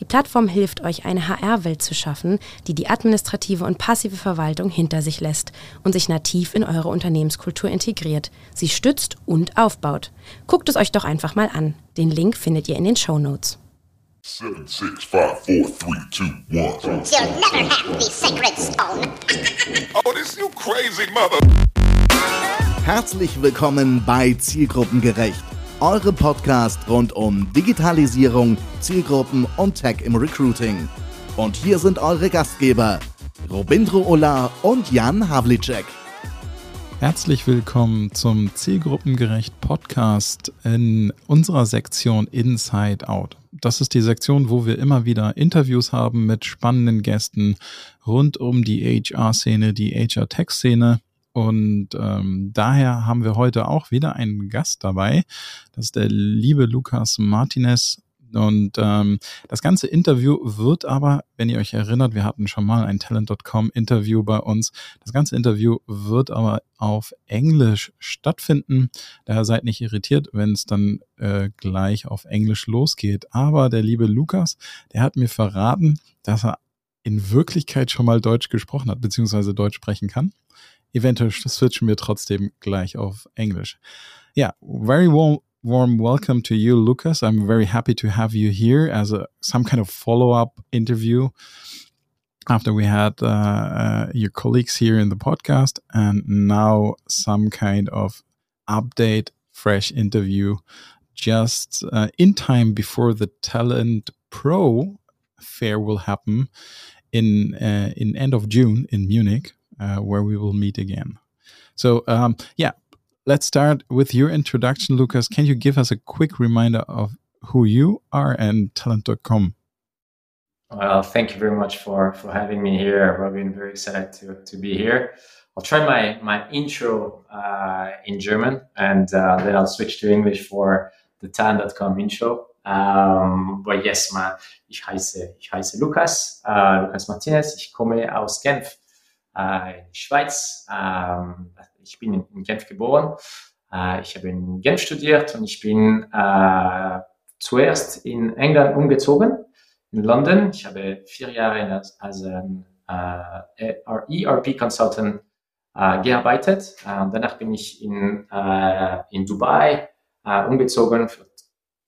Die Plattform hilft euch, eine HR-Welt zu schaffen, die die administrative und passive Verwaltung hinter sich lässt und sich nativ in eure Unternehmenskultur integriert, sie stützt und aufbaut. Guckt es euch doch einfach mal an. Den Link findet ihr in den Show Notes. Seven, six, five, four, three, two, one. You'll never have the sacred stone. oh, this you crazy mother. Herzlich willkommen bei Zielgruppengerecht eure Podcast rund um Digitalisierung, Zielgruppen und Tech im Recruiting. Und hier sind eure Gastgeber, Robindro Ola und Jan Havlicek. Herzlich willkommen zum Zielgruppengerecht Podcast in unserer Sektion Inside Out. Das ist die Sektion, wo wir immer wieder Interviews haben mit spannenden Gästen rund um die HR-Szene, die HR-Tech-Szene und ähm, daher haben wir heute auch wieder einen Gast dabei. Das ist der liebe Lukas Martinez. Und ähm, das ganze Interview wird aber, wenn ihr euch erinnert, wir hatten schon mal ein Talent.com Interview bei uns. Das ganze Interview wird aber auf Englisch stattfinden. Daher seid nicht irritiert, wenn es dann äh, gleich auf Englisch losgeht. Aber der liebe Lukas, der hat mir verraten, dass er in Wirklichkeit schon mal Deutsch gesprochen hat, beziehungsweise Deutsch sprechen kann. Eventuell switchen wir trotzdem gleich auf Englisch. Yeah, very warm, warm welcome to you, Lucas. I'm very happy to have you here as a some kind of follow up interview after we had uh, uh, your colleagues here in the podcast, and now some kind of update, fresh interview, just uh, in time before the Talent Pro fair will happen in uh, in end of June in Munich uh, where we will meet again. So, um, yeah, let's start with your introduction, Lucas. Can you give us a quick reminder of who you are and talent.com? Well, thank you very much for, for having me here, Robin. Very excited to, to be here. I'll try my, my intro uh, in German and uh, then I'll switch to English for the talent.com intro. Um, but yes, my, ich, heiße, ich heiße Lucas, uh, Lucas Martinez. Ich komme aus Genf äh, in die Schweiz. Ähm, ich bin in, Genf geboren. Äh, ich habe in Genf studiert und ich bin äh, zuerst in England umgezogen, in London. Ich habe vier Jahre als, ERP-Consultant äh, gearbeitet. Danach bin ich in, Dubai umgezogen. Für,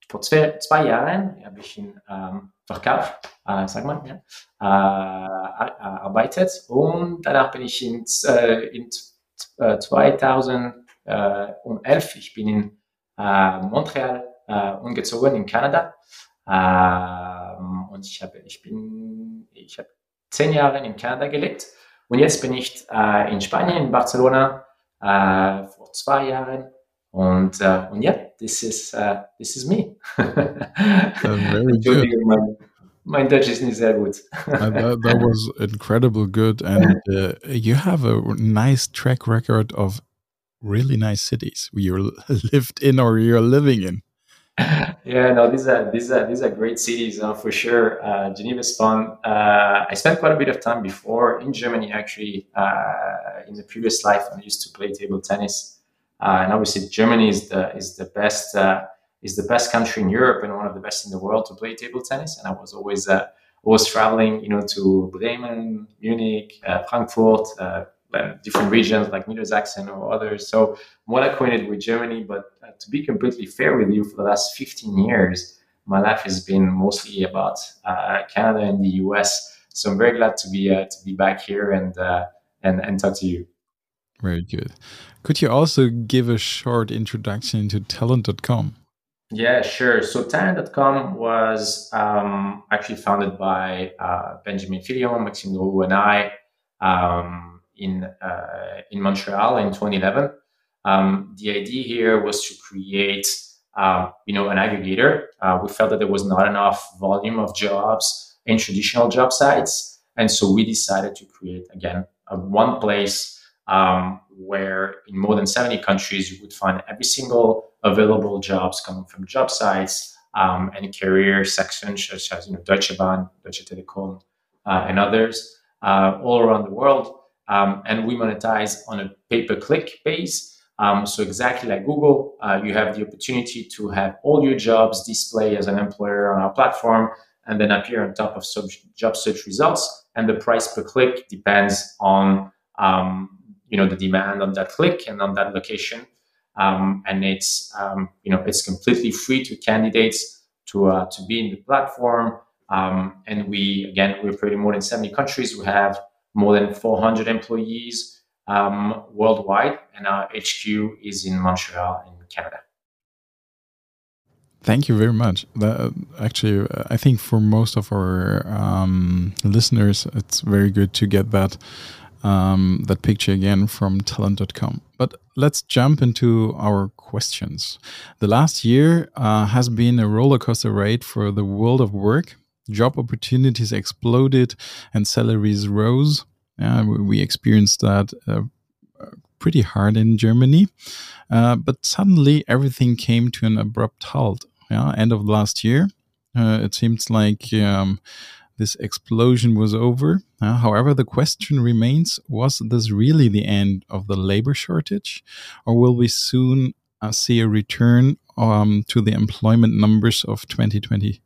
vor zwei, zwei Jahren habe ich in ähm, Verkauf, äh, sag mal, ja, äh, arbeitet. Und danach bin ich in, äh, in 2011, äh, ich bin in äh, Montreal äh, umgezogen, in Kanada. Ähm, und ich habe, ich bin, ich habe zehn Jahre in Kanada gelebt. Und jetzt bin ich äh, in Spanien, in Barcelona, äh, vor zwei Jahren. Uh, und ja, this is, uh, this is me. very good. Mein, mein Deutsch ist nicht sehr gut. uh, that, that, was incredible good. And uh, you have a nice track record of really nice cities where you lived in or you're living in. Yeah, no, these are these are these are great cities uh, for sure. Uh, Geneva is fun. Uh, I spent quite a bit of time before in Germany, actually. Uh, in the previous life, I used to play table tennis uh, and obviously, Germany is the is the best uh, is the best country in Europe and one of the best in the world to play table tennis. And I was always uh, always traveling, you know, to Bremen, Munich, uh, Frankfurt, uh, different regions like Niedersachsen or others. So I'm well acquainted with Germany. But uh, to be completely fair with you, for the last 15 years, my life has been mostly about Canada and the US. So I'm very glad to be to be back here and and and talk to you. Very good. Could you also give a short introduction to talent.com? Yeah, sure. So talent.com was um, actually founded by uh, Benjamin Filion, Maxime Droux, and I um, in, uh, in Montreal in 2011. Um, the idea here was to create, uh, you know, an aggregator. Uh, we felt that there was not enough volume of jobs in traditional job sites, and so we decided to create again a one place um, where in more than 70 countries you would find every single available jobs coming from job sites um, and career sections such as you know, Deutsche Bahn, Deutsche Telekom, uh, and others uh, all around the world. Um, and we monetize on a pay-per-click base. Um, so exactly like Google, uh, you have the opportunity to have all your jobs displayed as an employer on our platform and then appear on top of job search results. And the price per click depends on um, you know the demand on that click and on that location. Um, and it's um, you know it's completely free to candidates to uh, to be in the platform. Um, and we again we operate in more than 70 countries. We have more than 400 employees um, worldwide, and our HQ is in Montreal in Canada. Thank you very much. That, actually, I think for most of our um, listeners, it's very good to get that um, that picture again from talent.com. But let's jump into our questions. The last year uh, has been a roller coaster ride for the world of work. Job opportunities exploded and salaries rose. We experienced that uh, pretty hard in Germany. Uh, but suddenly everything came to an abrupt halt. Yeah, end of last year. Uh, it seems like um, this explosion was over. Uh, however, the question remains was this really the end of the labor shortage, or will we soon uh, see a return um, to the employment numbers of 2020?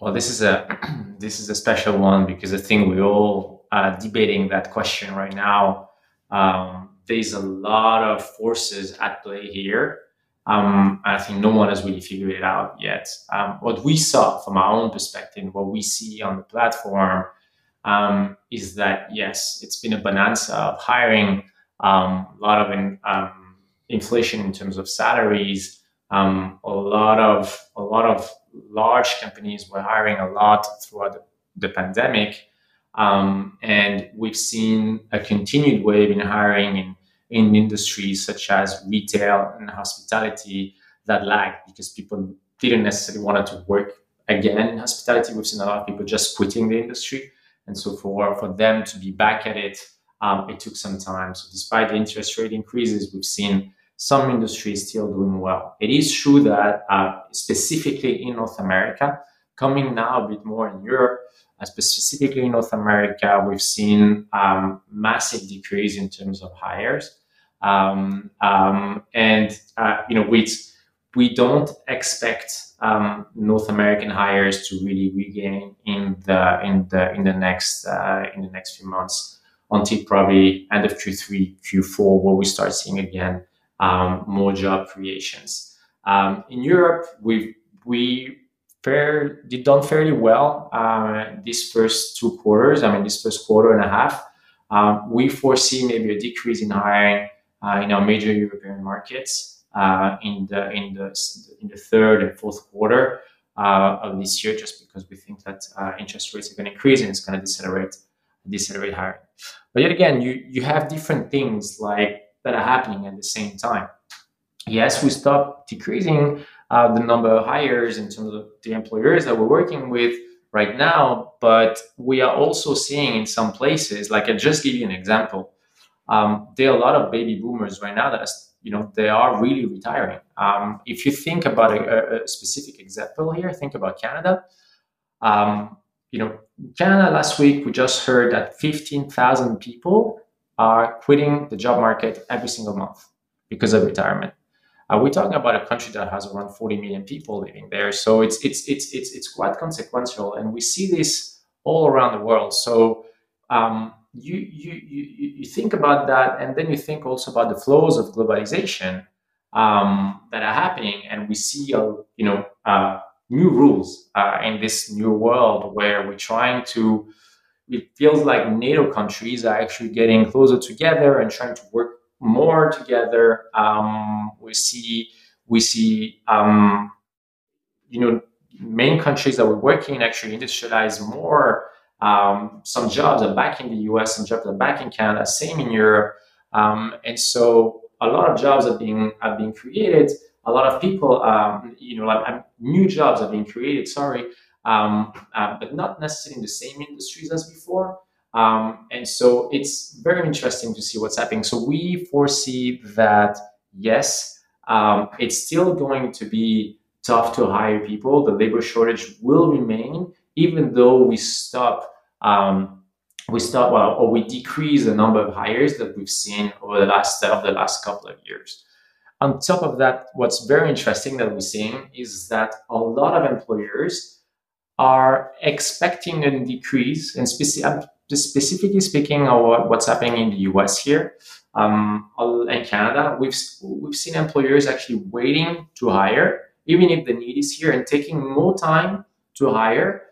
Well, this is a this is a special one because I think we're all uh, debating that question right now. Um, there's a lot of forces at play here. Um, I think no one has really figured it out yet. Um, what we saw from our own perspective, what we see on the platform, um, is that yes, it's been a bonanza of hiring, um, a lot of in, um, inflation in terms of salaries, um, a lot of a lot of large companies were hiring a lot throughout the, the pandemic, and we've seen a continued wave in hiring in in industries such as retail and hospitality that lagged because people didn't necessarily want to work again in hospitality. We've seen a lot of people just quitting the industry. And so for, for them to be back at it, um, it took some time. So despite the interest rate increases, we've seen some industries still doing well. It is true that uh, specifically in North America, coming now a bit more in Europe, uh, specifically in North America, we've seen um, massive decrease in terms of hires. Um, um, and, uh, you know, we, we don't expect um, North American hires to really regain in the, in the, in the next, uh, in the next few months until probably end of Q3, Q4, where we start seeing again um, more job creations. Um, in Europe, we we fair did done fairly well uh, these first two quarters. I mean, this first quarter and a half. Um, we foresee maybe a decrease in hiring in our major European markets uh, in the in the in the third and fourth quarter uh, of this year, just because we think that uh, interest rates are going to increase and it's going to decelerate decelerate hiring. But yet again, you you have different things like that are happening at the same time. Yes, we stop decreasing uh, the number of hires in terms of the employers that we're working with right now, but we are also seeing in some places, like I just give you an example, um, there are a lot of baby boomers right now that are, you know, they are really retiring. Um, if you think about a, a, specific example here, think about Canada. Um, you know, Canada last week we just heard that 15,000 people are quitting the job market every single month because of retirement. Uh, we're talking about a country that has around 40 million people living there, so it's it's it's it's it's quite consequential, and we see this all around the world. So um, you, you you you think about that, and then you think also about the flows of globalization um, that are happening, and we see a you know uh, new rules uh, in this new world where we're trying to it feels like NATO countries are actually getting closer together and trying to work more together. Um, we see we see um, you know main countries that we're working in actually industrialize more. Um, some jobs are back in the U.S. Some jobs are back in Canada. Same in Europe. Um, and so a lot of jobs are being are being created. A lot of people, um, you know, like um, new jobs are being created. Sorry, um, uh, but not necessarily in the same industries as before. Um, and so it's very interesting to see what's happening. So we foresee that yes, it's still going to be tough to hire people. The labor shortage will remain, even though we stop. Um, we stop well, or we decrease the number of hires that we've seen over the last of the last couple of years. On top of that, what's very interesting that we're seeing is that a lot of employers are expecting a decrease, and speci- specifically speaking of what's happening in the US here um, and Canada, we've, we've seen employers actually waiting to hire, even if the need is here, and taking more time to hire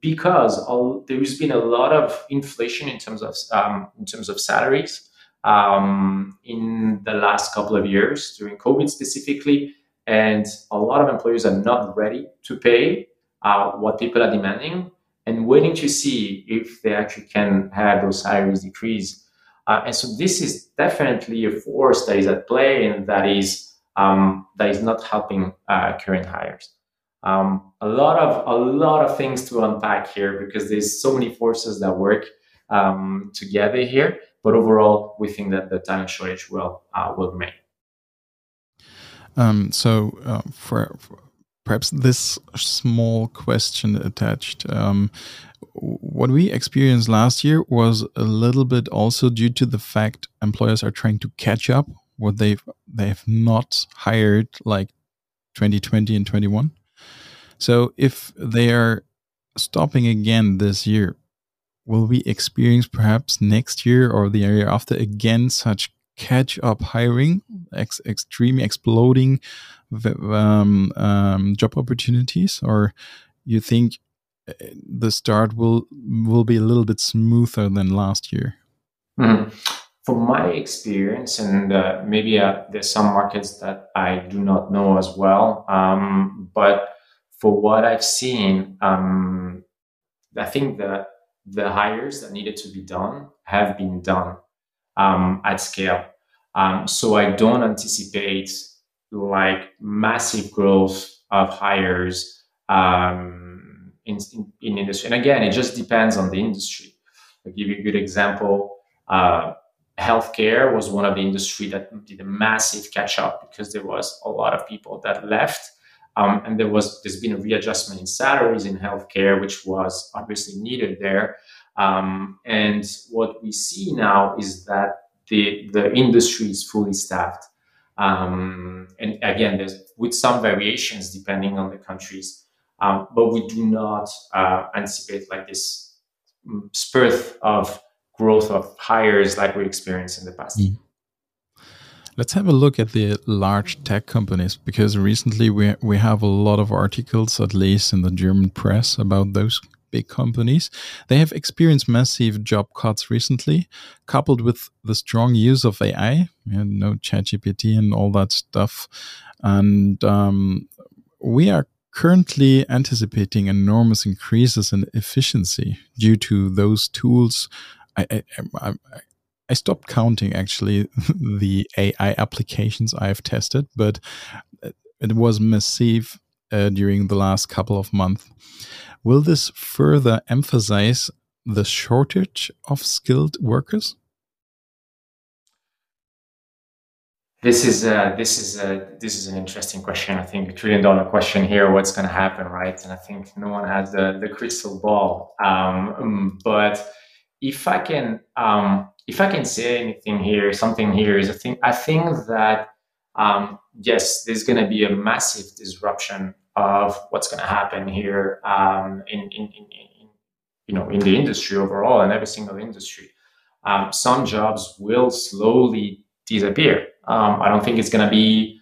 because there's been a lot of inflation in terms of um, in terms of salaries um, in the last couple of years during COVID specifically, and a lot of employers are not ready to pay uh, what people are demanding and waiting to see if they actually can have those salaries decrease. Uh, and so this is definitely a force that is at play and that is um, that is not helping uh, current hires. Um, a lot of a lot of things to unpack here because there's so many forces that work um, together here. But overall, we think that the talent shortage will uh, will remain. Um, so uh, for, for perhaps this small question attached. Um, what we experienced last year was a little bit also due to the fact employers are trying to catch up what they've they've not hired like 2020 and 21. So if they are stopping again this year, will we experience perhaps next year or the year after again such catch up hiring, ex extreme exploding um, um, job opportunities, or you think uh, the start will will be a little bit smoother than last year? Mm. From my experience, and uh, maybe uh, there's some markets that I do not know as well, um, but for what I've seen, um, I think that the hires that needed to be done have been done um, at scale. Um, so I don't anticipate like massive growth of hires um, in, in, in, industry. And again, it just depends on the industry. I'll give you a good example. Uh, healthcare was one of the industry that did a massive catch up because there was a lot of people that left. Um, and there was there's been a readjustment in salaries in healthcare, which was obviously needed there. Um, and what we see now is that the the industry is fully staffed. Um, and again, there's with some variations depending on the countries, um, but we do not uh, anticipate like this mm, spurt of growth of hires like we experienced in the past. Mm. Let's have a look at the large tech companies because recently we we have a lot of articles, at least in the German press, about those big companies. They have experienced massive job cuts recently, coupled with the strong use of AI, you know, ChatGPT and all that stuff. And um, we are currently anticipating enormous increases in efficiency due to those tools. I, I, I, I stopped counting actually the AI applications I have tested, but it was massive uh, during the last couple of months. Will this further emphasize the shortage of skilled workers? This is a, this is a, this is an interesting question. I think a trillion dollar question here. What's going to happen, right? And I think no one has the, the crystal ball. Um, but if I can um, if I can say anything here, something here is I think I think that um, yes, there's going to be a massive disruption of what's going to happen here um, in, in, in, in, you know in the industry overall and every single industry. Um, some jobs will slowly disappear. Um, I don't think it's going to be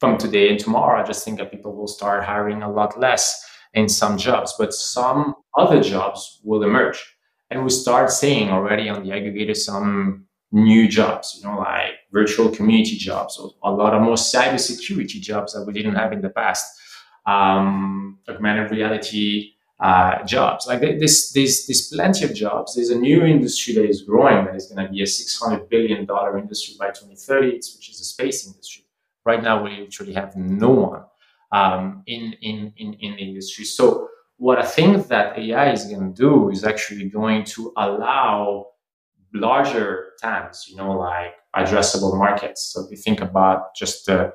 from today and tomorrow. I just think that people will start hiring a lot less in some jobs, but some other jobs will emerge. And we start seeing already on the aggregator some new jobs, you know, like virtual community jobs, or a lot of more cybersecurity jobs that we didn't have in the past um, augmented reality uh, jobs. Like there's, there's, there's plenty of jobs. There's a new industry that is growing that is going to be a $600 billion industry by 2030, which is the space industry. Right now, we literally have no one um, in, in, in, in the industry. So what I think that AI is going to do is actually going to allow larger TAMs, you know, like addressable markets. So if you think about just the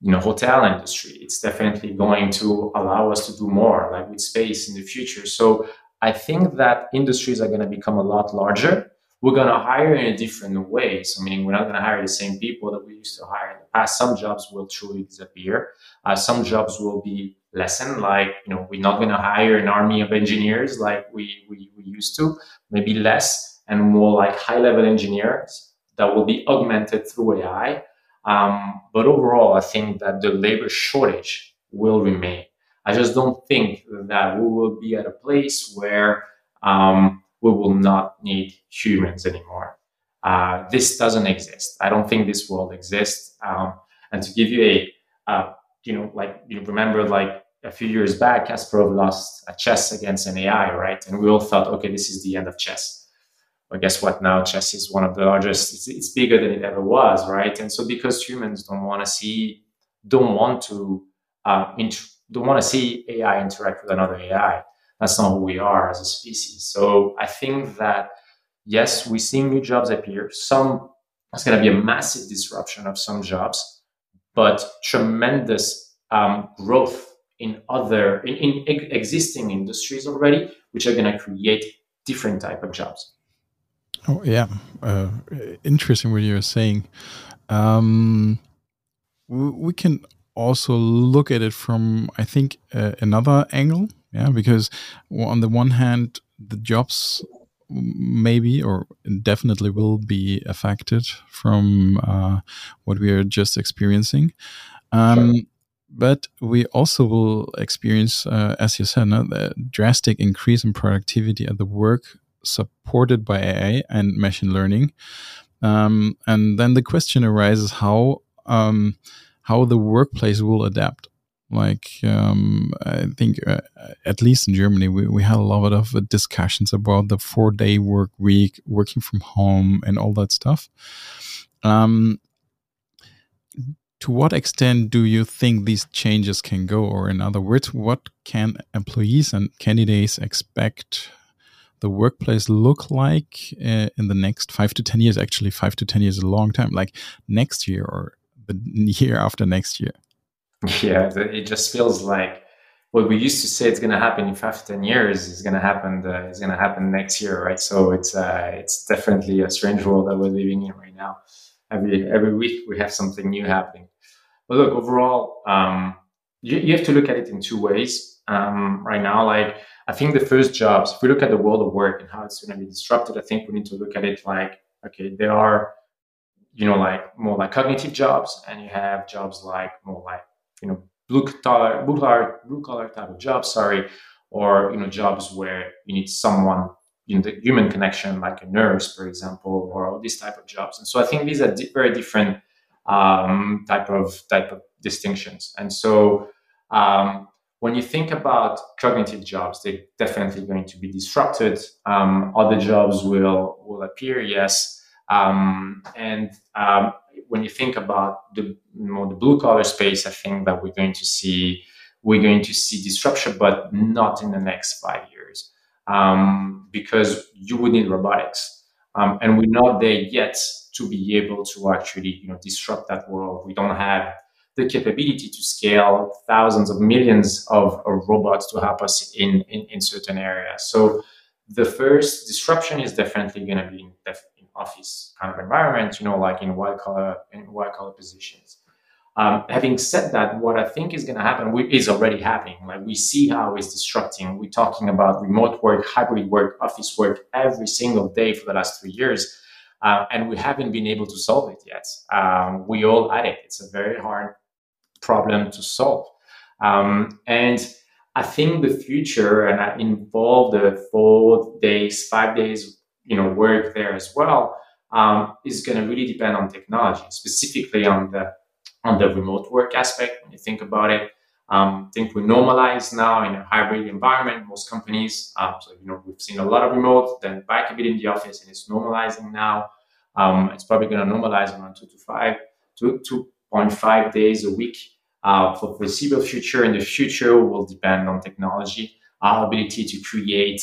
you know hotel industry, it's definitely going to allow us to do more, like with space in the future. So I think that industries are going to become a lot larger. We're going to hire in a different way. So meaning we're not going to hire the same people that we used to hire in the past. Some jobs will truly disappear. Uh, some jobs will be lessened. Like you know, we're not going to hire an army of engineers like we, we we used to. Maybe less and more like high level engineers that will be augmented through AI. Um, but overall, I think that the labor shortage will remain. I just don't think that we will be at a place where um, we will not need humans anymore. Uh, this doesn't exist. I don't think this world exists. Um, and to give you a, uh, you know, like you remember, like a few years back, Kasparov lost a chess against an AI, right? And we all thought, okay, this is the end of chess. But guess what? Now chess is one of the largest. It's, it's bigger than it ever was, right? And so because humans don't want to see, don't want to, uh, int- don't want to see AI interact with another AI. That's not who we are as a species. So I think that yes, we're seeing new jobs appear. Some it's going to be a massive disruption of some jobs, but tremendous um, growth in other in, in existing industries already, which are going to create different type of jobs. Oh yeah, uh, interesting what you're saying. Um, we can also look at it from, I think, uh, another angle. Yeah, because on the one hand, the jobs maybe or definitely will be affected from uh, what we are just experiencing. Um, sure. But we also will experience, uh, as you said, no, the drastic increase in productivity at the work supported by AI and machine learning. Um, and then the question arises how um, how the workplace will adapt. Like um, I think, uh, at least in Germany, we, we had a lot of uh, discussions about the four day work week, working from home, and all that stuff. Um, to what extent do you think these changes can go? Or, in other words, what can employees and candidates expect the workplace look like uh, in the next five to 10 years? Actually, five to 10 years is a long time, like next year or the year after next year. Yeah, it just feels like what we used to say it's going to happen in five 10 years is going to happen, is going to happen next year, right? So it's, uh, it's definitely a strange world that we're living in right now. Every, every week we have something new happening. But look, overall, um, you, you have to look at it in two ways. Um, right now, like I think the first jobs, if we look at the world of work and how it's going to be disrupted, I think we need to look at it like, okay, there are, you know, like more like cognitive jobs, and you have jobs like more like, you know, blue collar, blue collar, blue collar type of jobs, sorry, or you know, jobs where you need someone in the human connection, like a nurse, for example, or all these type of jobs. And so I think these are di- very different um, type of type of distinctions. And so um, when you think about cognitive jobs, they're definitely going to be disrupted. Um, other jobs will will appear, yes. Um, and um, when you think about the more the blue collar space, I think that we're going to see we're going to see disruption, but not in the next five years, um, because you would need robotics, um, and we're not there yet to be able to actually you know disrupt that world. We don't have the capability to scale thousands of millions of, of robots to help us in, in, in, certain areas. So the first disruption is definitely going to be in, office kind of environment, you know, like in white collar in white collar positions. Um, having said that, what I think is going to happen we, is already happening. Like we see how it's disrupting. We're talking about remote work, hybrid work, office work every single day for the last three years. Uh, and we haven't been able to solve it yet. Um, we all at it. It's a very hard problem to solve. Um, and I think the future, and I involve the four days, five days, you know, work there as well, um, is going to really depend on technology, specifically on the on the remote work aspect. When you think about it, um, I think we normalize now in a hybrid environment. Most companies, um, so you know, we've seen a lot of remote, then back a bit in the office, and it's normalizing now. Um, it's probably going to normalize around two to five, two, two 0.5 days a week uh, for foreseeable future. In the future will depend on technology. our ability to create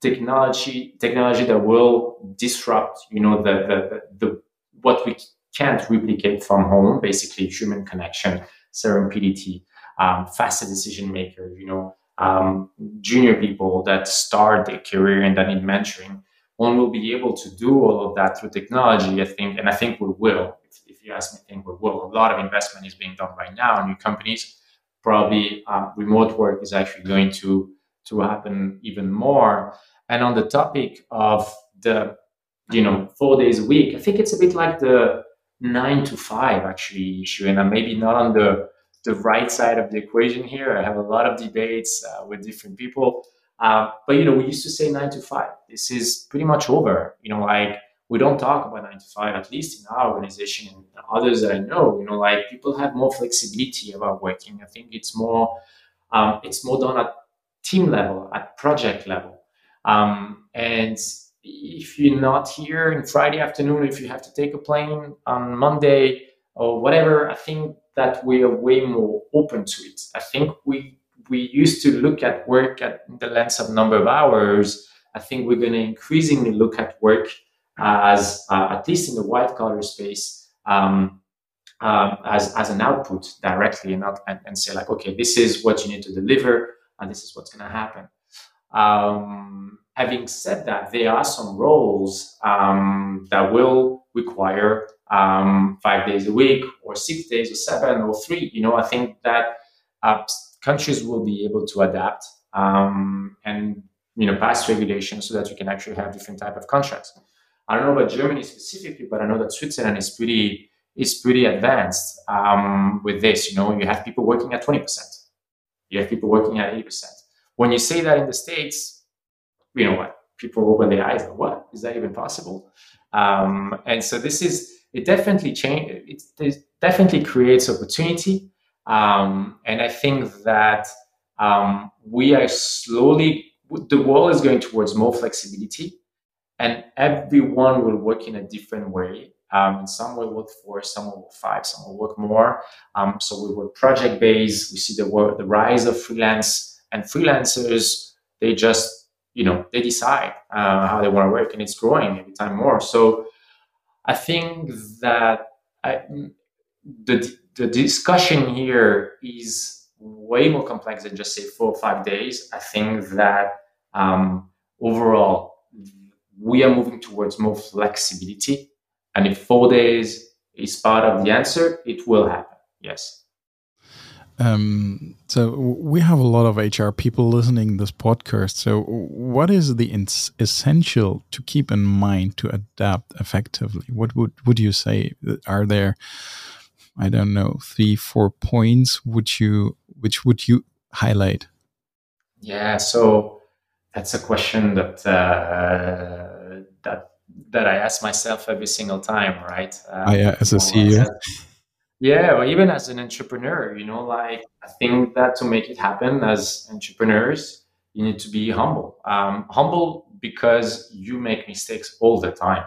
technology technology that will disrupt you know the the, the, what we can't replicate from home basically human connection serendipity um, faster decision makers you know um, junior people that start their career and that need mentoring. One will be able to do all of that through technology i think and i think we will. If, if you ask me i think we will. A lot of investment is being done right now in new companies. Probably um, remote work is actually going to to happen even more. And on the topic of the, you know, four days a week, I think it's a bit like the nine to five actually issue, and I'm maybe not on the the right side of the equation here. I have a lot of debates uh, with different people, uh, but you know, we used to say nine to five. This is pretty much over. You know, like we don't talk about nine to five, at least in our organization and others that I know. You know, like people have more flexibility about working. I think it's more um, it's more done at team level, at project level. Um, and if you're not here in Friday afternoon, if you have to take a plane on Monday or whatever, I think that we are way more open to it. I think we we used to look at work at the lens of number of hours. I think we're going to increasingly look at work as, uh, at least in the white collar space, um, uh, as, as an output directly and not and, and say like, okay, this is what you need to deliver and this is what's going to happen. Um, having said that, there are some roles um, that will require um, five days a week, or six days, or seven, or three. You know, I think that uh, countries will be able to adapt um, and you know pass regulations so that you can actually have different type of contracts. I don't know about Germany specifically, but I know that Switzerland is pretty is pretty advanced um, with this. You know, you have people working at twenty percent you have people working at 80%. When you say that in the States, you know what? People open their eyes like, what? Is that even possible? Um, and so this is, it definitely change, it, it definitely creates opportunity. Um, and I think that um, we are slowly, the world is going towards more flexibility and everyone will work in a different way. Um, and some will work four, some will work five, some will work more. Um, so we work project based. We see the the rise of freelance and freelancers. They just, you know, they decide uh, how they want to work, and it's growing every time more. So I think that I, the the discussion here is way more complex than just say four or five days. I think that um, overall we are moving towards more flexibility and if four days is part of the answer, it will happen. Yes. Um, so we have a lot of HR people listening this podcast. So what is the essential to keep in mind to adapt effectively? What would would you say? Are there, I don't know, three, four points which you which would you highlight? Yeah. So that's a question that uh, that that I ask myself every single time, right? Um, oh, yeah, as a CEO. yeah, or even as an entrepreneur, you know, like I think that to make it happen as entrepreneurs, you need to be humble. Um, humble because you make mistakes all the time,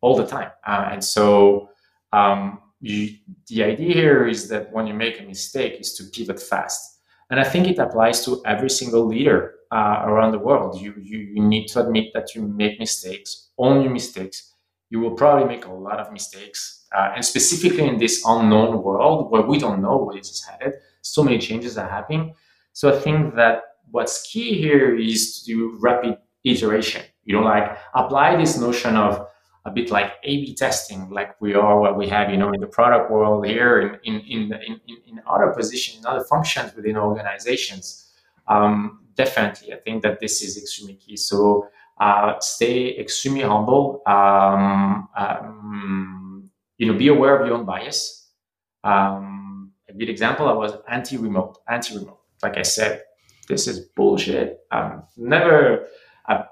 all the time. Uh, and so um, you, the idea here is that when you make a mistake is to pivot fast. And I think it applies to every single leader uh, around the world. You, you, you need to admit that you make mistakes, own your mistakes. You will probably make a lot of mistakes. Uh, and specifically in this unknown world where we don't know where this is headed, so many changes are happening. So I think that what's key here is to do rapid iteration. You know, like apply this notion of a bit like A/B testing, like we are what we have, you know, in the product world here, in in in in, in other positions, in other functions within organizations. Um, definitely, I think that this is extremely key. So uh, stay extremely humble. Um, um, you know, be aware of your own bias. Um, a good example, I was anti-remote, anti-remote. Like I said, this is bullshit. Never,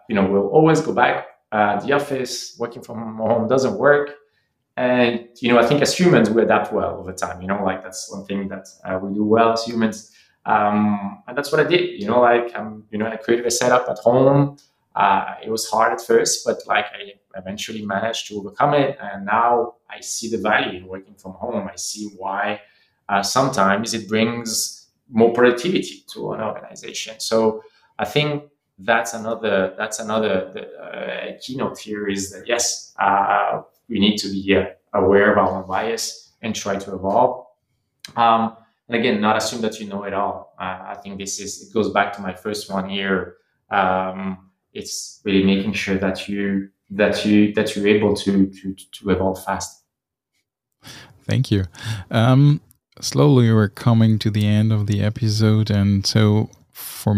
you know, we'll always go back. Uh, the office, working from home doesn't work. And, you know, I think as humans, we adapt well over time. You know, like that's one thing that uh, we do well as humans. Um, and that's what I did. You know, like um, you know, I created a setup at home. Uh, it was hard at first, but like I eventually managed to overcome it, and now I see the value in working from home. I see why uh, sometimes it brings more productivity to an organization. So I think that's another that's another uh, keynote here is that yes, uh, we need to be uh, aware of our bias and try to evolve. Um, and again, not assume that you know it all. Uh, I think this is it goes back to my first one here. Um, it's really making sure that you that you that you're able to to to evolve fast. Thank you. Um, slowly, we're coming to the end of the episode, and so for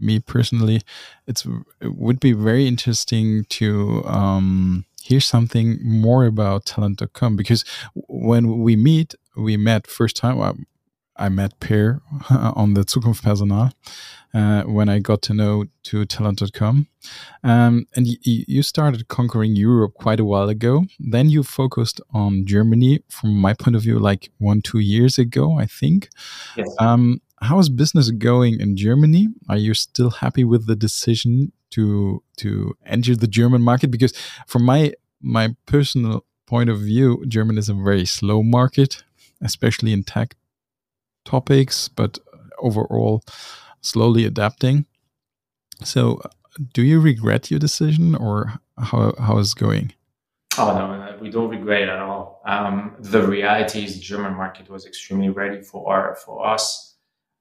me personally, it's it would be very interesting to um, hear something more about talent.com because when we meet, we met first time. I, I met Per on the Zukunft Personal uh, when I got to know to talent.com. Um, and you started conquering Europe quite a while ago. Then you focused on Germany from my point of view, like one, two years ago, I think. Yes. Um, how is business going in Germany? Are you still happy with the decision to to enter the German market? Because from my my personal point of view, German is a very slow market, especially in tech topics, but overall slowly adapting. So, do you regret your decision, or how how is it going? Oh no, we don't regret it at all. Um, the reality is, the German market was extremely ready for our, for us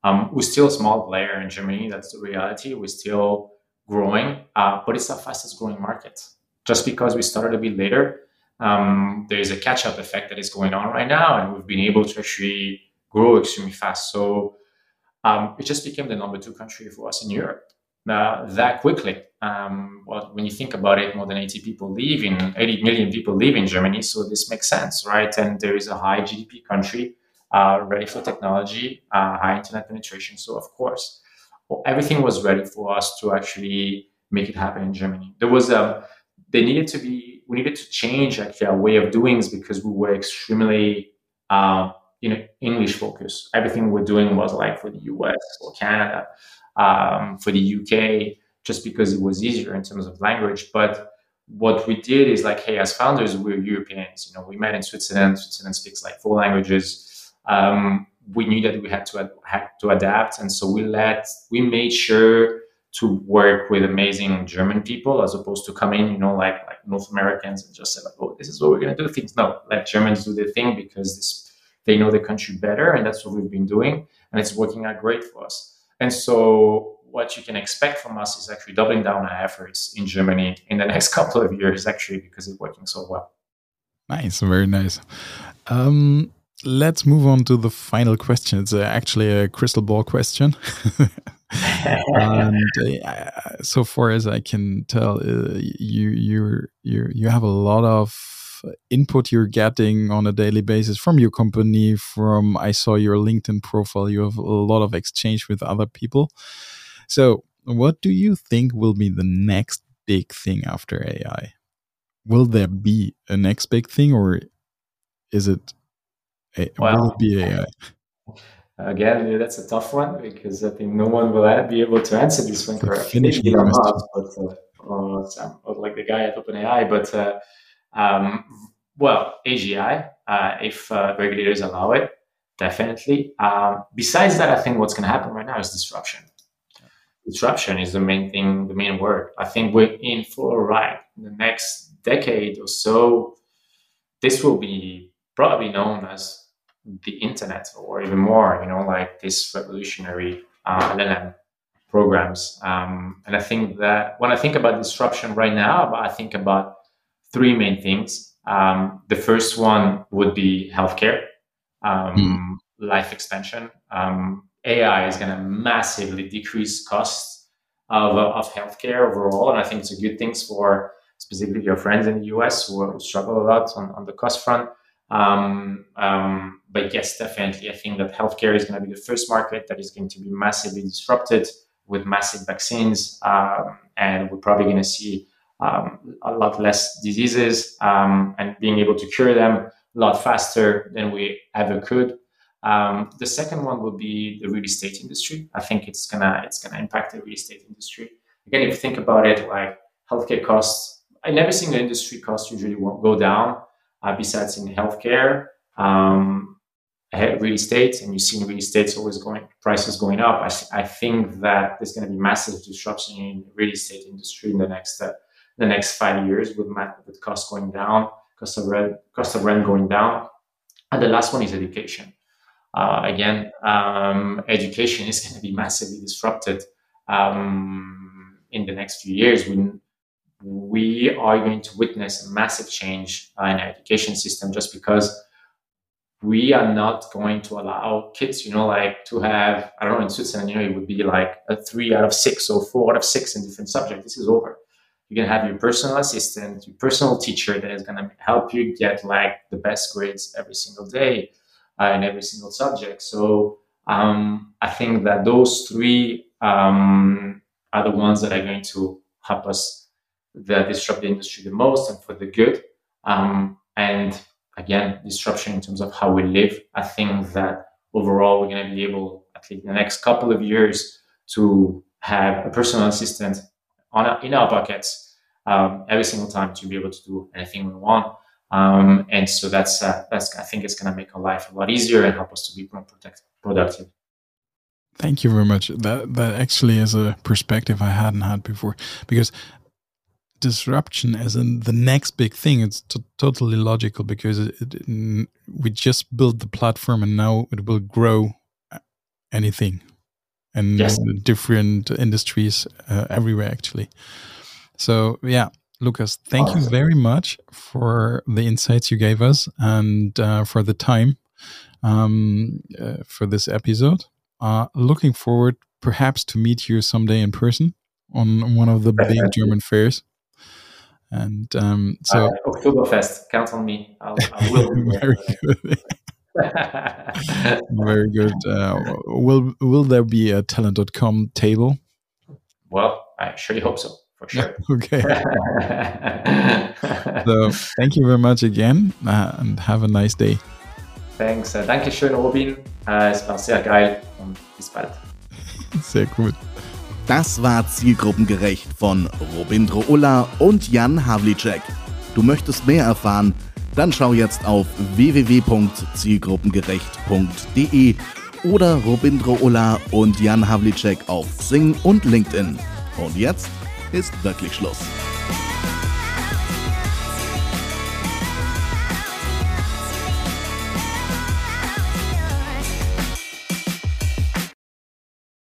um, we're still a small player in Germany. That's the reality. We're still growing, uh, but it's the fastest growing market. Just because we started a bit later, um, there is a catch up effect that is going on right now, and we've been able to actually grow extremely fast. So um, it just became the number two country for us in Europe uh, that quickly. Um, well, when you think about it, more than 80 people live in 80 million people live in Germany, so this makes sense, right? And there is a high GDP country uh, ready for technology, uh, high internet penetration. So of course, well, everything was ready for us to actually make it happen in Germany. There was a, um, they needed to be, we needed to change actually our way of doing because we were extremely, uh, you know, English focused. Everything we're doing was like for the US or Canada, um, for the UK, just because it was easier in terms of language. But what we did is like, hey, as founders, we're Europeans. You know, we met in Switzerland. Switzerland speaks like four languages um, we knew that we had to had to adapt, and so we let we made sure to work with amazing German people as opposed to come in, you know, like like North Americans and just say like, oh, this is what we're gonna do things. No, let Germans do their thing because this, they know the country better, and that's what we've been doing, and it's working out great for us. And so what you can expect from us is actually doubling down our efforts in Germany in the next couple of years, actually, because it's working so well. Nice, very nice. Um, let's move on to the final question. It's uh, actually a crystal ball question. and uh, so far as I can tell, uh, you you you you have a lot of input you're getting on a daily basis from your company. From I saw your LinkedIn profile, you have a lot of exchange with other people. So, what do you think will be the next big thing after AI? Will there be a next big thing, or is it well, will be AI? Again, that's a tough one because I think no one will be able to answer this one correctly. Finish Elon Musk, but uh, like the guy at OpenAI. But uh, um, well, AGI, uh, if uh, regulators allow it, definitely. Um, besides that, I think what's going to happen right now is disruption. Disruption is the main thing, the main word. I think we're in for a ride. In the next decade or so, this will be probably known as the internet or even more, you know, like this revolutionary uh, LLM programs. Um, and I think that when I think about disruption right now, I think about three main things. Um, the first one would be healthcare, um, mm. life expansion. Um, AI is going to massively decrease costs of, of healthcare overall. And I think it's a good thing for specifically your friends in the US who, who struggle a lot on, on the cost front. Um, um, but yes, definitely, I think that healthcare is going to be the first market that is going to be massively disrupted with massive vaccines, um, and we're probably going to see um, a lot less diseases um, and being able to cure them a lot faster than we ever could. Um, the second one will be the real estate industry. I think it's gonna it's gonna impact the real estate industry. Again, if you think about it, like healthcare costs, I never seen the industry costs usually won't go down besides in healthcare. Um, real estate, and you see in real estate's always going prices going up. I, I think that there's going to be massive disruption in real estate industry in the next uh, the next five years with with cost going down, cost of rent cost of rent going down, and the last one is education. Uh, again, um, education is going to be massively disrupted um, in the next few years. We are going to witness a massive change in our education system just because we are not going to allow kids, you know, like to have, I don't know, in Switzerland, you know, it would be like a three out of six or four out of six in different subjects. This is over. You can have your personal assistant, your personal teacher that is going to help you get like the best grades every single day uh, in every single subject. So um, I think that those three um, are the ones that are going to help us that disrupt the industry the most and for the good. Um, and again, disruption in terms of how we live. I think that overall we're going to be able, at least in the next couple of years, to have a personal assistant on our, in our pockets um, every single time to be able to do anything we want. Um, and so that's uh, that's I think it's going to make our life a lot easier and help us to be more protect, productive. Thank you very much. That that actually is a perspective I hadn't had before because disruption as in the next big thing. It's totally logical because it, it, we just built the platform and now it will grow anything. And yes. different industries uh, everywhere actually. So yeah lucas thank awesome. you very much for the insights you gave us and uh, for the time um, uh, for this episode. Uh, looking forward perhaps to meet you someday in person on one of the big german fairs and um, so uh, Oktoberfest, count on me. I'll, I will. very good. very good. Uh, will will there be a talent.com table? Well, I surely hope so. For sure. okay. so, thank you very much again uh, and have a nice day. Thanks. Uh, danke schön, Robin. Uh, es war sehr geil und bis bald. Sehr gut. Das war Zielgruppengerecht von Robindro Ulla und Jan Havlicek. Du möchtest mehr erfahren? Dann schau jetzt auf www.zielgruppengerecht.de oder Robindro Ulla und Jan Havlicek auf Sing und LinkedIn. Und jetzt ist wirklich Schluss.